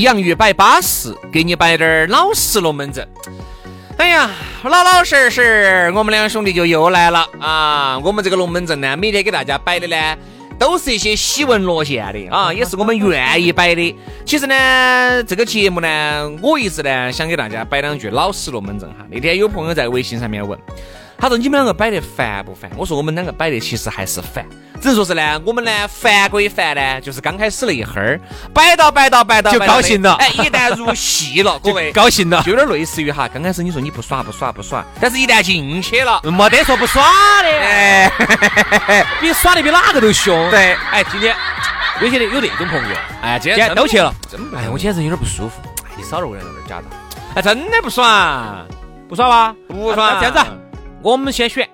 洋芋摆巴适，给你摆点儿老实龙门阵。哎呀，老老实实，我们两兄弟就又来了啊！我们这个龙门阵呢，每天给大家摆的呢，都是一些喜闻乐见的啊，也是我们愿意摆的。其实呢，这个节目呢，我一直呢想给大家摆两句老实龙门阵哈。那天有朋友在微信上面问。他说：“你们两个摆得烦不烦？”我说：“我们两个摆得其实还是烦，只能说是呢，我们呢烦归烦呢，就是刚开始那一会儿，摆到摆到摆到就高兴了。哎，一旦入戏了，各位。高兴了，就有点类似于哈，刚开始你说你不耍不耍不耍，但是一旦进去了，没得说不耍的，哎，比耍的比哪个都凶。对，哎，今天有些的有那种朋友，哎，今天都去了，真哎，我今天有点不舒服，哎，你少了我有点假的，哎，真的不耍，不耍吧？不耍，这样子。我们先选，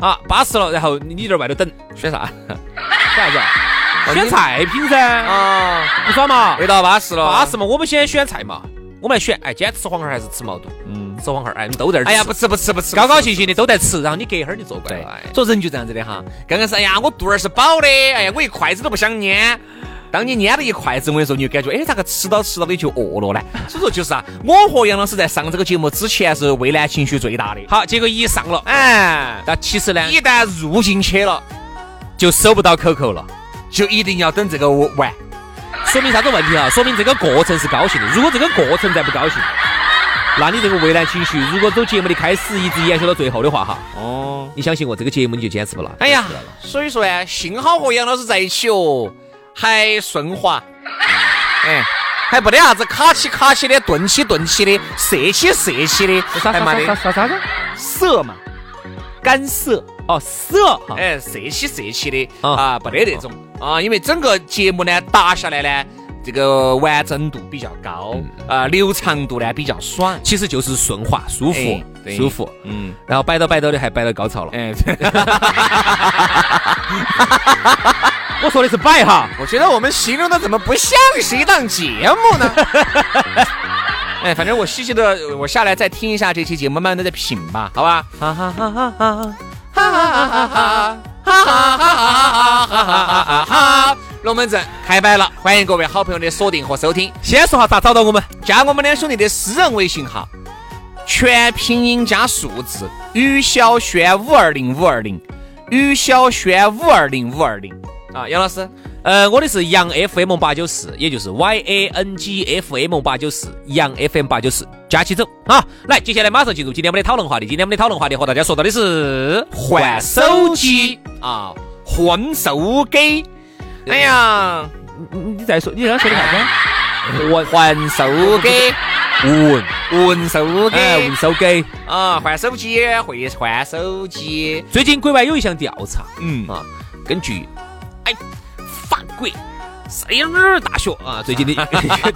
啊，巴适了，然后你你在外头等，选啥？选啥子？选菜品噻。啊，不耍嘛？味道巴适了，巴适嘛？我们先选菜嘛。我们来选，哎，今天吃黄喉还是吃毛肚？嗯，吃黄喉，哎，都在这儿。哎呀，不吃不吃不吃，高高兴兴的都在吃，然后你隔一会儿就坐过来。说人就这样子的哈。刚开始，哎呀，我肚儿是饱的，哎呀，我一筷子都不想捏。当你捏了一筷子，我跟你说，你就感觉，哎，咋个吃到吃到的就饿了呢？所以说就是啊，我和杨老师在上这个节目之前是畏难情绪最大的。好，结果一上了，哎，那其实呢，一旦入进去了，就收不到口口了，就一定要等这个完。说明啥子问题啊？说明这个过程是高兴的。如果这个过程再不高兴，那你这个畏难情绪，如果走节目的开始一直延续到最后的话，哈，哦，你相信我，这个节目你就坚持不了。哎呀，所以说呢，幸好和杨老师在一起哦。还顺滑，哎，还不得啥子卡起卡起的，顿起顿起的，涩起涩起的，还啥啥啥啥？子？涩嘛，干涩哦，涩，哎，涩起涩起的啊，不得那种。啊，因为整个节目呢打下来呢，这个完整度比较高，啊，流畅度呢比较爽，其实就是顺滑舒服，舒服，嗯，然后摆到摆到的还摆到高潮了，哎。我说的是摆哈，我觉得我们形容的怎么不像是一档节目呢？哎，反正我细细的，我下来再听一下这期节目，慢慢的再品吧，好吧？哈哈哈哈哈哈哈哈哈哈哈哈哈哈哈哈！龙门阵开摆了，欢迎各位好朋友的锁定和收听。先说下咋找到我们？加我们两兄弟的私人微信号，全拼音加数字，于小轩五二零五二零，于小轩五二零五二零。啊，杨老师，呃，我的是杨 FM 八九四，也就是 Y A N G F M 八九四，杨 FM 八九四，加起走啊！来，接下来马上进入今天我们的讨论话题。今天我们的讨论话题和大家说到的是换手机啊，换手机。哎呀，你你你再说，你刚刚说的啥子？换换手机，换换手机，换手机啊，换手机会换手机。最近国外有一项调查，嗯啊，根据哎，法。国塞尔大学啊，最近的调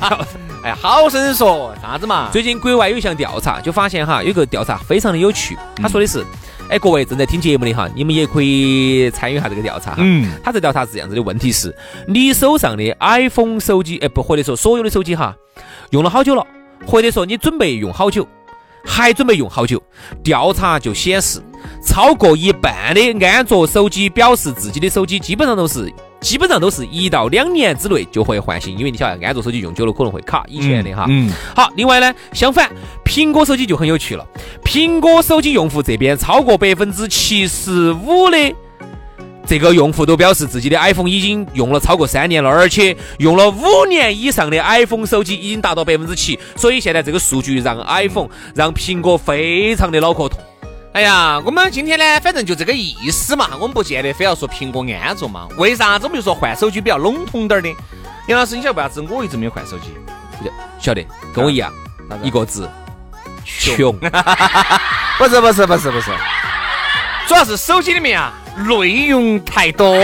查，哎，好生说啥子嘛？最近国外有一项调查，就发现哈，有个调查非常的有趣。他说的是，哎，各位正在听节目的哈，你们也可以参与一下这个调查。嗯，他这调查是这样子的，问题是，你手上的 iPhone 手机，哎，不，或者说所有的手机哈，用了好久了，或者说你准备用好久，还准备用好久？调查就显示，超过一半的安卓手机表示自己的手机基本上都是。基本上都是一到两年之内就会换新，因为你晓得安卓手机用久了可能会卡，以前的哈。嗯。好，另外呢，相反，苹果手机就很有趣了。苹果手机用户这边超过百分之七十五的这个用户都表示自己的 iPhone 已经用了超过三年了，而且用了五年以上的 iPhone 手机已经达到百分之七，所以现在这个数据让 iPhone 让苹果非常的脑壳痛。哎呀，我们今天呢，反正就这个意思嘛，我们不见得非要说苹果安卓嘛。为啥子我们就说换手机比较笼统点儿的？杨老师，你晓得为啥子我一直没有换手机？晓得，跟我一样，一个字，穷。不是不是不是不是，主要是手机里面啊。内容太多，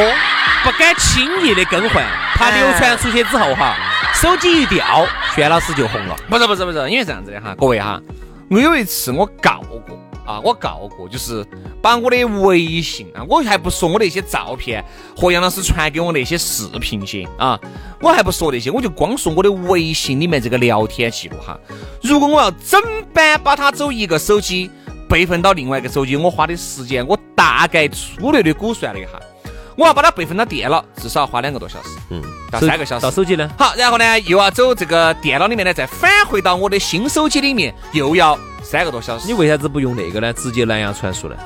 不敢轻易的更换，怕流传出去之后哈，手机一掉，轩老师就红了。不是不是不是，因为这样子的哈，各位哈，我有一次我告过啊，我告过，就是把我的微信啊，我还不说我那些照片和杨老师传给我那些视频些啊，我还不说那些，我就光说我的微信里面这个聊天记录哈，如果我要整版把它走一个手机。备份到另外一个手机，我花的时间，我大概粗略的估算了一下，我要把它备份到电脑，至少要花两个多小时，嗯，到三个小时。到手机呢？好，然后呢，又要走这个电脑里面呢，再返回到我的新手机里面，又要三个多小时。你为啥子不用那个呢？直接蓝牙传输呢？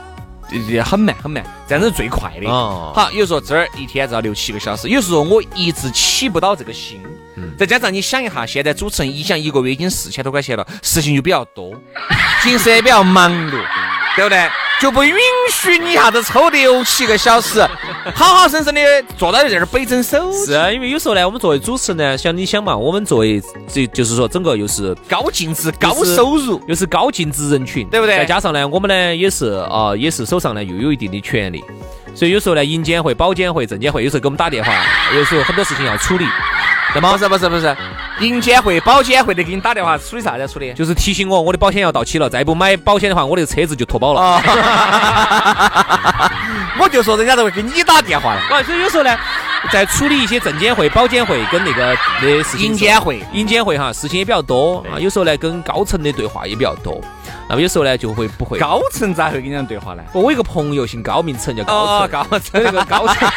也很慢很慢，这样子最快的。哦。好，有时候这儿一天只要六七个小时，有时候我一直起不到这个心。再加上你想一下，现在主持人一想一个月已经四千多块钱了，事情就比较多，平时也比较忙碌，对不对？就不允许你一下子抽六七个小时，好好生生的坐到这儿背整手。是啊，因为有时候呢，我们作为主持人呢，想你想嘛，我们作为这就是说整个又是高净值、高收入，又是高净值人群，对不对？再加上呢，我们呢也是啊，也是手上呢又有一定的权利，所以有时候呢，银监会、保监会、证监会有时候给我们打电话，有时候很多事情要处理。不是不是不是，银监会、保监会的给你打电话处理啥子处理？就是提醒我我的保险要到期了，再不买保险的话，我的车子就脱保了。我就说人家都会给你打电话的。所以有时候呢，在处理一些证监会、保监会跟那个的事情。银监会、银监会哈，事情也比较多啊。有时候呢，跟高层的对话也比较多。那么有时候呢，就会不会？高层咋会跟人家对话呢？我有个朋友姓高，名称叫高层。高层那个高层。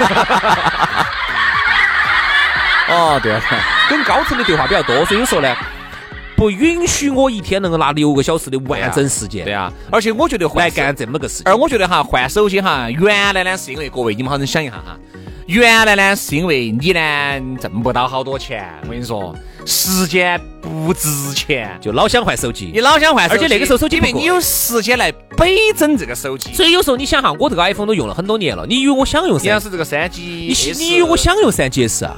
哦，对啊，跟高层的对话比较多，所以有时候呢，不允许我一天能够拿六个小时的完整时间。对啊，而且我觉得来干这么个事情。而我觉得哈，换手机哈，原来呢是因为各位你们好生想一下哈，原来呢是因为你呢挣不到好多钱，我跟你说，时间不值钱，就老想换手机。你老想换，而且那个时候手机因为你有时间来北整这个手机。所以有时候你想哈，我这个 iPhone 都用了很多年了，你以为我想用三？是这个三 G，你你以为我想用三 GS 啊？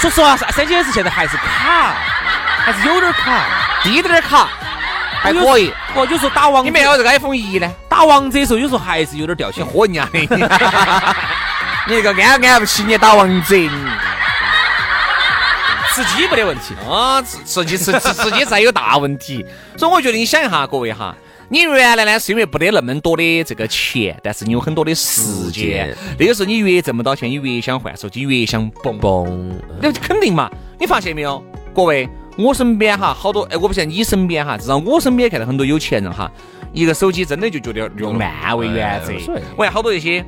说实话，三三 GS 现在还是卡，还是有点卡，低点卡，还可以。哦，有时候打王，你没有这个 iPhone 一呢？打王者的时候，有时候还是有点掉线。嚯你啊！你那个安安不起你打王者，吃鸡没得问题啊，吃吃鸡吃吃吃鸡才有大问题。所以我觉得你想一下，各位哈。你原来呢是因为不得那么多的这个钱，但是你有很多的时间。那个时候你越挣不到钱，你越想换手机，越想蹦蹦。那肯定嘛？你发现没有，各位，我身边哈好多，哎，我不晓得你身边哈，至少我身边看到很多有钱人哈，一个手机真的就觉得用烂为原则。我看好多一些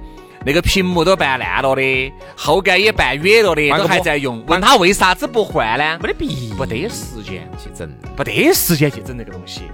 那个屏幕都办烂了的，后盖也办远了的，都还在用。问他为啥子不换呢？没得必，不得时间去整，不得时间去整那个东西。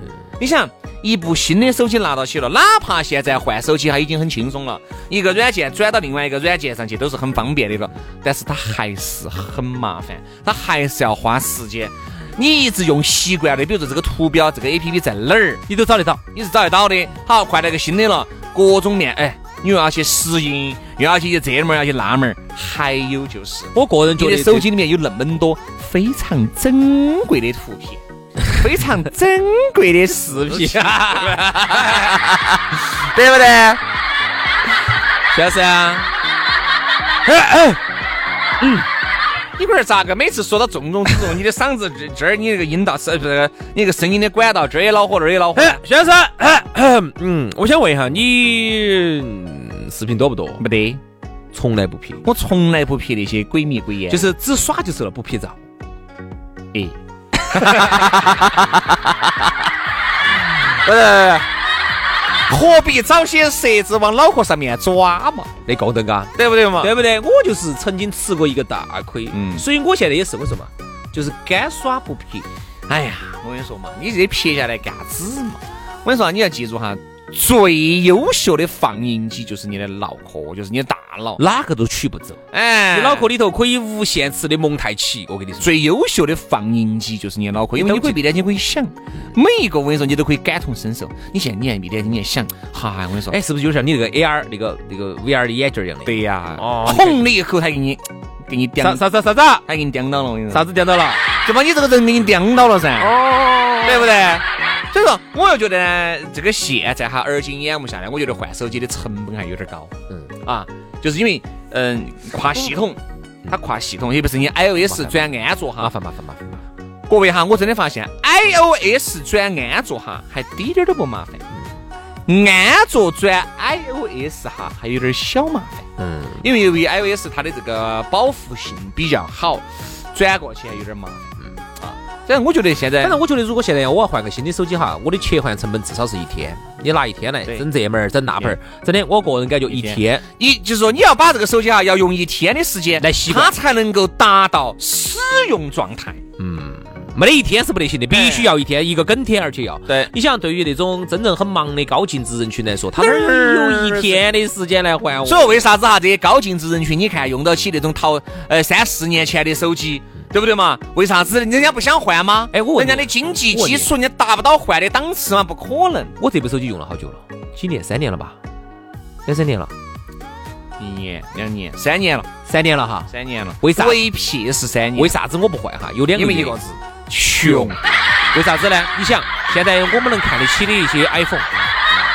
你想，一部新的手机拿到起了，哪怕现在换手机，它已经很轻松了，一个软件转到另外一个软件上去都是很方便的了，但是它还是很麻烦，它还是要花时间。你一直用习惯的，比如说这个图标，这个 A P P 在哪儿，你都找得到，你是找得到的。好，换了个新的了，各种面，哎，你又要去适应，又要去这门儿，要去那门儿，还有就是，我个人觉得手机里面有那么多非常珍贵的图片。非常珍贵的视频，对不对？就是啊。嗯，你龟儿咋个每次说到重中之重，你的嗓子这这儿，你那个音道是不是？你那个声音的管道这儿也恼火，那儿也恼火。先生，嗯，我想问一下，你视频多不多？没得，从来不拍。我从来不拍那些鬼迷鬼眼，就是只耍就是了，不拍照。哎。不是，何必找些蛇子往脑壳上面抓嘛？那够得嘎，对不对嘛？对不对？我就是曾经吃过一个大亏，嗯，所以我现在也是我什么？就是干耍不撇。哎呀，我跟你说嘛，你这撇下来干子嘛？我跟你说，你要记住哈，最优秀的放映机就是你的脑壳，就是你的大脑，哪个都取不走。哎，你脑壳里头可以无限次的蒙太奇，我跟你说，最优秀的放映机就是你的脑壳，因为你可以闭眼睛可以想，每一个我跟你说，你都可以感同身受。你现在你还闭眼睛，你还想，哈，我跟你说，哎，是不是就像你那个 AR 那个那个 VR 的眼镜一样的？对呀，哦，红了以后他给你给你啥啥啥啥子？他给你叼到了，我跟你说，啥子叼到了？就把你这个人给你叼到了噻，哦，对不对？所以说，我又觉得呢，这个现在哈，耳今眼目下来，我觉得换手机的成本还有点高。嗯啊，就是因为嗯跨系统，它跨系统，也不是你 iOS 转安卓哈。麻烦麻烦麻烦。各位哈，我真的发现 iOS 转安卓哈，还滴点儿都不麻烦。安卓转 iOS 哈，还有点小麻烦。嗯，因为由于 iOS 它的这个保护性比较好，转过去还有点麻烦。反正我觉得现在，反正我觉得如果现在我要换个新的手机哈，我的切换成本至少是一天。你拿一天来整这门儿整那门儿，真的，我个人感觉一天，一就是说你要把这个手机哈，要用一天的时间来习惯，它才能够达到使用状态。嗯，没得一天是不得行的，必须要一天，一个整天，而且要。对，你想，对于那种真正很忙的高净值人群来说，他哪有一天的时间来还我？所以为啥子哈？这些高净值人群，你看用得起那种淘呃三四年前的手机。对不对嘛？为啥子人家不想换吗？哎，我人家的经济基础，人家达不到换的档次吗？不可能。我这部手机用了好久了，几年？三年了吧？两三年了？一年、两年、三年了？三年了哈？三年了。为啥？为屁是三年。为啥子我不换哈？有两个一个字，穷。为啥子呢？你想，现在我们能看得起的一些 iPhone，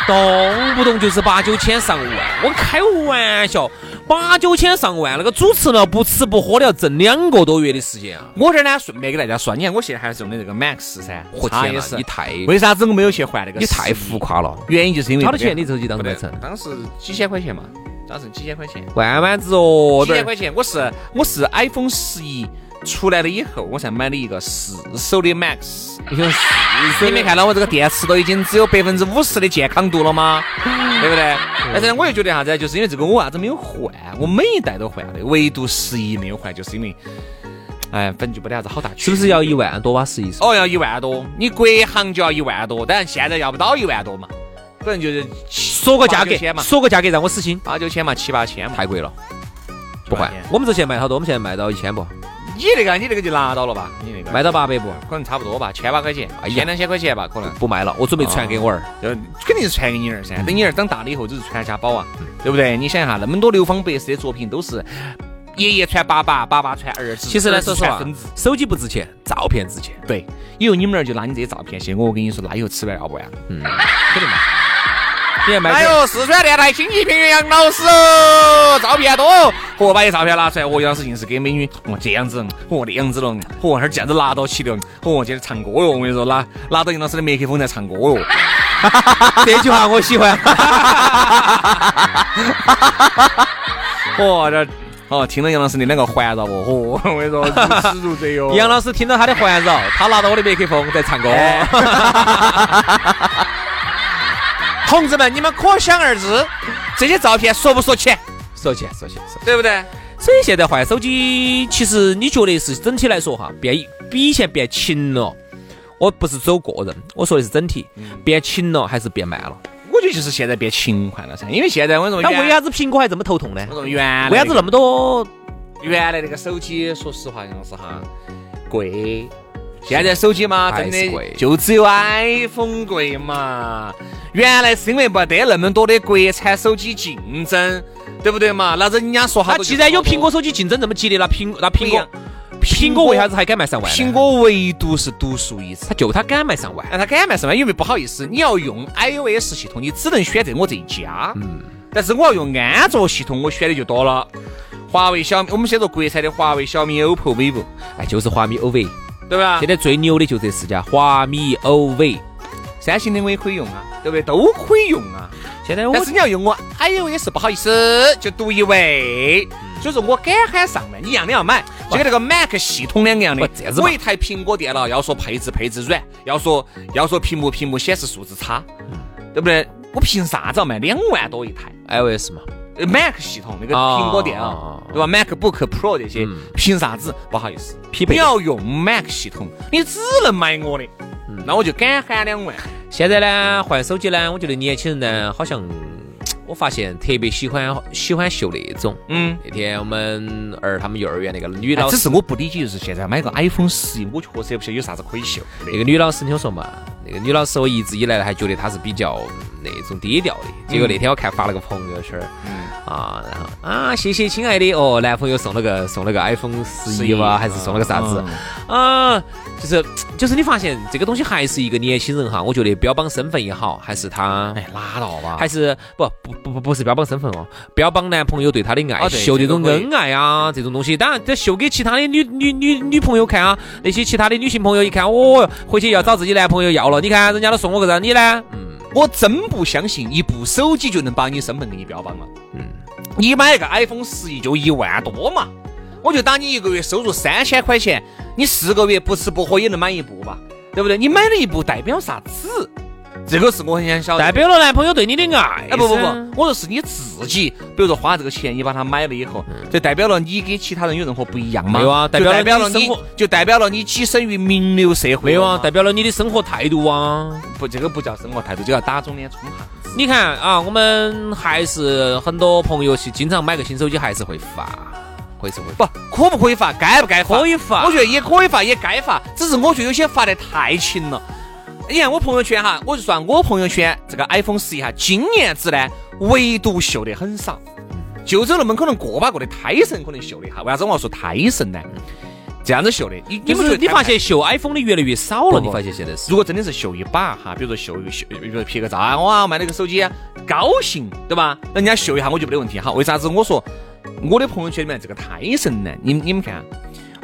动不动就是八九千上万。我开玩笑。八九千上万，那个主持了不吃不喝的要挣两个多月的时间啊！我这儿呢，顺便给大家说，你看我现在还是用的这个 Max 噻，我天呐，你太为啥子我没有去换那个？你太浮夸了，原因就是因为好多少钱？你手机当时成？当时几千块钱嘛，当时几千块钱，万万子哦，几千块钱。我是我是 iPhone 十一。出来了以后，我才买了一个四手的 Max。你想四手？你没看到我这个电池都已经只有百分之五十的健康度了吗？对不对？但是我又觉得啥子？就是因为这个我为啥子没有换？我每一代都换的，唯独十一没有换，就是因为，哎，反正就没得啥子好大区是不是要一万多哇十一？哦，要一万多。你国行就要一万多，当然现在要不到一万多嘛。反正就是说个价格嘛，说个价格让我死心。八九千嘛，七八千嘛，太贵了，不换。我们这现在卖好多？我们现在卖到一千不？你那个，你那个就拿到了吧？你那个卖到八百不？可能差不多吧，千把块钱，一千两千块钱吧，可能不卖了。我准备传给我儿，就肯定是传给你儿噻。等你儿长大了以后，就是传家宝啊，对不对？你想一下，那么多流芳百世的作品都是爷爷传爸爸，爸爸传儿子。其实呢，说实话，手机不值钱，照片值钱。对，以后你们那儿就拿你这些照片去，我跟你说，那以后吃完要不完？嗯，肯定嘛。哎呦，四川电台经济评杨老师哦，照片多，嚯，把这照片拿出来，哦，杨老师硬是给美女，哦，这样子，哦，那样子了，嚯，那儿这样子拿到起的，哦，接着唱歌哟，我跟你说，拿拿到杨老师的麦克风在唱歌哟，这句话我喜欢，嚯，这哦，听到杨老师的那个环绕哦，嚯，我跟你说，如痴如醉哟。杨老师听到他的环绕，他拿到我的麦克风在唱歌。同志们，你们可想而知，这些照片说不说钱？说钱，说钱，对不对？所以现在换手机，其实你觉得是整体来说哈，变比以前变勤了。我不是走个人，我说的是整体，变勤了还是变慢了？我觉得就是现在变勤快了噻，因为现在我说，那为啥子苹果还这么头痛呢？我说原来为啥子那么多？原来那个手机，说实话，杨老师哈，贵。现在手机嘛，真的就只有 iPhone 贵嘛。原来是因为没得那么多的国产手机竞争，对不对嘛？那人家说好，既然有苹果手机竞争这么激烈，那苹那苹果苹果为啥子还敢卖上万？苹果唯独是独树一帜，他就他敢卖上万。那他敢卖上万，因为不好意思，你要用 iOS 系统，你只能选择我这一家。嗯。但是我要用安卓系统，我选的就多了。华为、小米，我们先说国产的华为、小米、OPPO、vivo，哎，就是华米、OV，对吧？现在最牛的就这四家，华米、OV。三星的我也可以用啊，对不对？都可以用啊。现在，但是你要用我 iOS，不好意思，就独一位。所以说我敢喊上来，一样的要买，就跟那个 Mac 系统两个样的。我一台苹果电脑要说配置配置软，要说要说屏幕屏幕显示素质差，对不对？我凭啥子要卖两万多一台 iOS 嘛？Mac 系统那个苹果电脑，对吧？MacBook Pro 这些，凭啥子？不好意思，你要用 Mac 系统，你只能买我的。那我就敢喊两万，现在呢，换手机呢，我觉得年轻人呢，好像 我发现特别喜欢喜欢秀那种。嗯，那天我们儿他们幼儿园那个女老师，只是我不理解，就是现在买个 iPhone 十一，我确实也不晓得有啥子可以秀。那个女老师，你听我说嘛，那个女老师，我一直以来还觉得她是比较那种低调的。结果那天我看发了个朋友圈，嗯啊，然后啊，谢谢亲爱的哦，男朋友送了个送了个 iPhone 十一哇，还是送了个啥子啊？就是就是你发现这个东西还是一个年轻人哈，我觉得标榜身份也好，还是他哎拉倒吧，还是不不不不不是标榜身份哦，标榜男朋友对她的爱，秀这种恩爱啊这种东西，当然这秀给其他的女女女女朋友看啊，那些其他的女性朋友一看，哦，回去要找自己男朋友要了，你看人家都送我个人，你呢？嗯，我真不相信一部手机就能把你身份给你标榜了。嗯，你买一个 iPhone 十一就一万多嘛。我就当你一个月收入三千块钱，你四个月不吃不喝也能买一部吧，对不对？你买了一部代表啥子？这个是我很想晓得。代表了男朋友对你的爱。哎不不不，我说是你自己，比如说花这个钱，你把它买了以后，这代表了你跟其他人有任何不一样吗？没有啊，代表了你，就代表了你跻身于名流社会。没有啊，代表了你的生活态度啊。不，这个不叫生活态度，就叫打肿脸充胖子。你看啊，我们还是很多朋友去经常买个新手机，还是会发。会是会不可不可以发，该不该发？可以发，我觉得也可以发，也该发。只是我觉得有些发的太勤了。你看我朋友圈哈，我就算我朋友圈这个 iPhone 十一哈，今年子呢唯独秀的很少，就只有那么可能个把个的胎神可能秀的哈。为啥子我要说胎神呢？这样子秀的，你你不觉得你发现秀 iPhone 的越来越少了？你发现现在是？如果真的是秀一把哈，比如说秀一秀，比如说拍个照啊，哇，卖了个手机，高兴对吧？人家秀一下我就没得问题哈。为啥子我说？我的朋友圈里面这个胎神呢，你们你们看，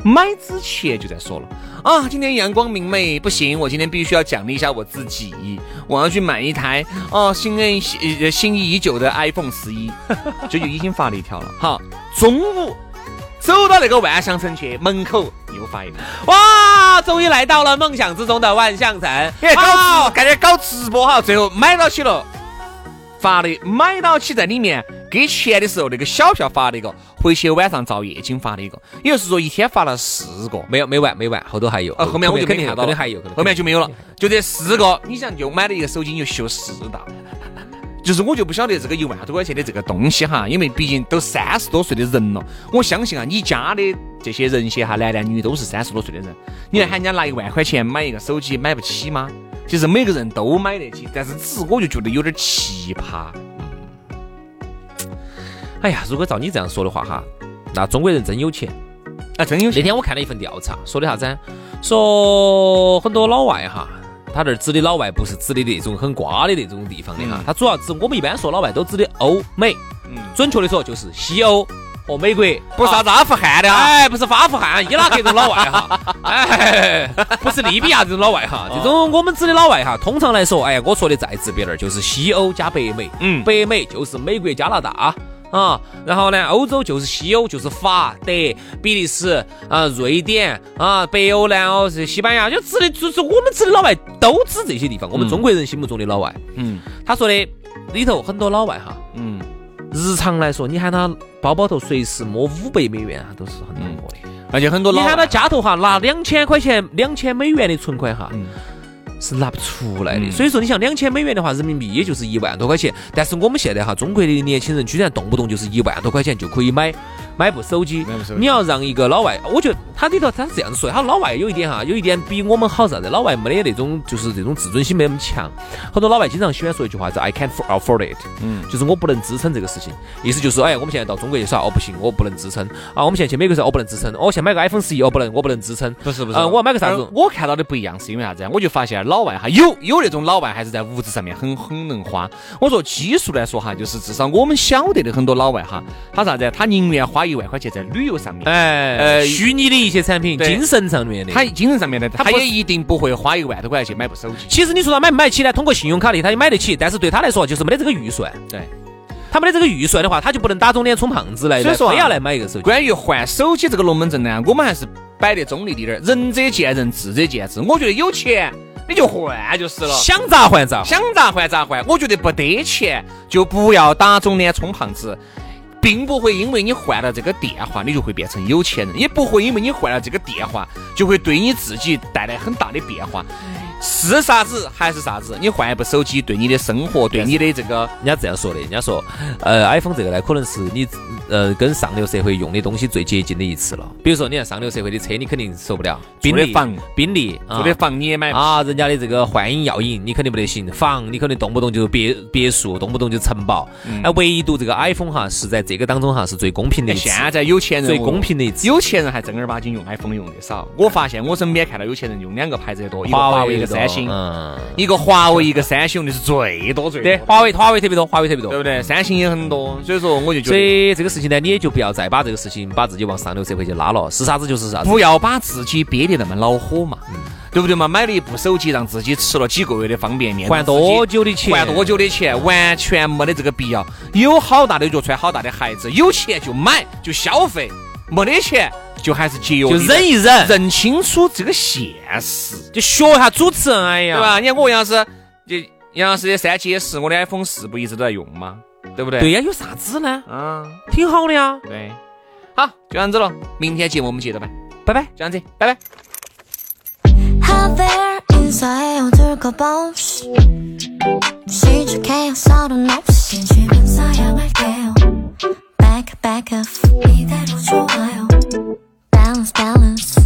买之前就在说了啊，今天阳光明媚，不行，我今天必须要奖励一下我自己，我要去买一台哦，心恩心仪已久的 iPhone 十一，这就已经发了一条了。好，中午走到那个万象城去门口又发一条，哇，终于来到了梦想之中的万象城，搞干点搞直播哈，最后买到起了，发的买到起在里面。给钱的时候，那个小票发了一个，回去晚上照夜景发了一个，也就是说一天发了四个，没有没完没完，后头还有，呃，后面我就肯定看到，肯定还有，后面就没有。了，就这四个，你想就买了一个手机就修四大，就是我就不晓得这个一万多块钱的这个东西哈，因为毕竟都三十多岁的人了，我相信啊，你家的这些人些哈，男男女女都是三十多岁的人，你来喊人家拿一万块钱买一个手机，买不起吗？其实每个人都买得起，但是只是我就觉得有点奇葩。哎呀，如果照你这样说的话哈，那中国人真有钱。啊，真有钱。那天我看了一份调查，说的啥子？说很多老外哈，他这儿指的老外不是指的那种很瓜的那种地方的哈，他主要指我们一般说老外都指的欧美，嗯，准确的说就是西欧和美国，不是啥子阿富汗的，哎，不是阿富汗、伊拉克这种老外哈，哎，不是利比亚这种老外哈，这种我们指的老外哈，通常来说，哎呀，我说的再直白点儿，就是西欧加北美，嗯，北美就是美国、加拿大。啊，然后呢，欧洲就是西欧，就是法德、比利时啊、瑞典啊，北欧南欧是西班牙，就指的就是我们指的老外都指这些地方，我们中国人心目中的老外。嗯，他说的里头很多老外哈，嗯，日常来说，你喊他包包头随时摸五百美元啊，都是很难摸的。而且很多老，你喊他家头哈拿两千块钱、两千美元的存款哈。是拿不出来的，所以说你像两千美元的话，人民币也就是一万多块钱。但是我们现在哈，中国的年轻人居然动不动就是一万多块钱就可以买。买部手机，你要让一个老外，我觉得他里头他是这样子说的，他老外有一点哈，有一点比我们好啥子？老外没得那种，就是这种自尊心没那么强。很多老外经常喜欢说一句话，叫 I can't afford it，嗯，就是我不能支撑这个事情。意思就是，哎，我们现在到中国去耍，哦不行，我不能支撑啊。我们现在去美国时候，我不能支撑。我现在买个 iPhone 十一，哦不能，我不能支撑。不是不是，我要买个啥子？我看到的不一样，是因为啥子？我就发现老外哈，有有那种老外还是在物质上面很很能花。我说基数来说哈，就是至少我们晓得的很多老外哈，他啥子？他宁愿花一万块钱在旅游上面，哎，呃，虚拟的一些产品，精神上面的，他精神上面的，他也一定不会花一万多块钱去买部手机。其实你说他买不买起呢？通过信用卡的，他也买得起，但是对他来说就是没得这个预算。对，他没得这个预算的话，他就不能打肿脸充胖子来，所以说非要来买一个手机。关于换手机这个龙门阵呢，我们还是摆得中立一点，仁者见仁，智者见智。我觉得有钱你就换就是了，想咋换咋，想咋换咋换。我觉得不得钱就不要打肿脸充胖子。并不会因为你换了这个电话，你就会变成有钱人；也不会因为你换了这个电话，就会对你自己带来很大的变化。是啥子还是啥子？你换一部手机，对你的生活，对你的这个，人家这样说的。人家说，呃，iPhone 这个呢，可能是你呃跟上流社会用的东西最接近的一次了。比如说，你看上流社会的车，你肯定受不了。宾利房，宾利住的房你也买啊？人家的这个幻影耀影，你肯定不得行。房你可能动不动就别别墅，动不动就城堡。哎，唯独这个 iPhone 哈，是在这个当中哈是最公平的。现在有钱人最公平的一次，有钱人还正儿八经用 iPhone 用的少。我发现我身边看到有钱人用两个牌子的多，一个华为，一个三星。嗯，一个华为，一个三星用的是最多最多。对，华为华为特别多，华为特别多，对不对？三星也很多，所以说我就觉得，所以这个事情呢，你也就不要再把这个事情把自己往上流社会去拉了，是啥子就是啥子，不要把自己憋得那么恼火嘛，对不对嘛？买了一部手机，让自己吃了几个月的方便面，还多久的钱？还多久的钱？完全没得这个必要。有好大的脚，穿好大的鞋子，有钱就买就消费，没得钱。就还是节约，就忍一忍，认清楚这个现实，就学一下主持人，哎呀，对吧？你看我杨老师，就杨老师的三 G S，我的 iPhone 四不一直都在用吗？对不对？对呀，有啥子呢？嗯，挺好的呀。对，好，就这样子了。明天节目我们接着拜，拜拜，这样子，拜拜。back, back off. 기대로 Balance, balance.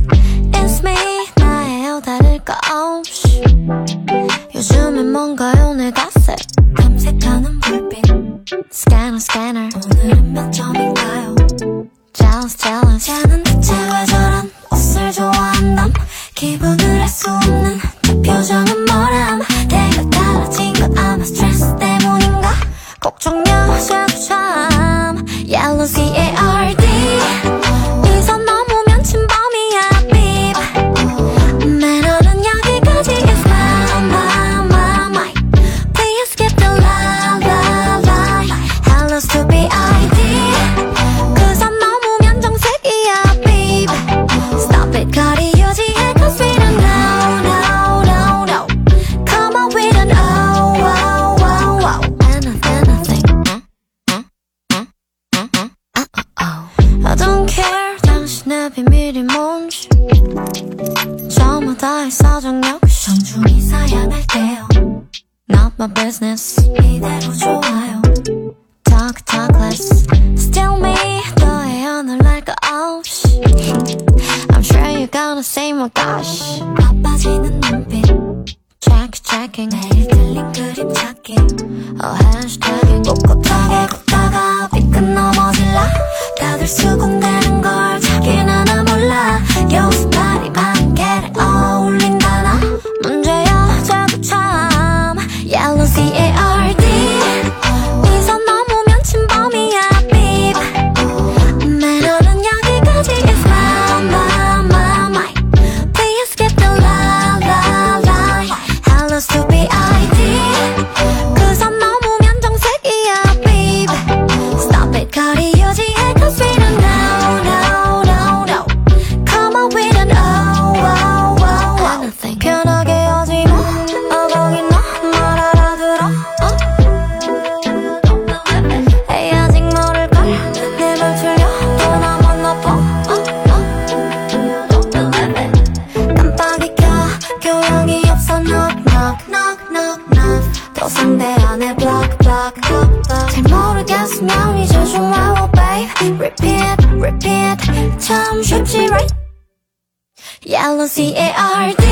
상대 안에 block block block block 잘 모르겠으면 이제 좀 와워 babe repeat repeat 참 쉽지 right Yellow C-A-R-D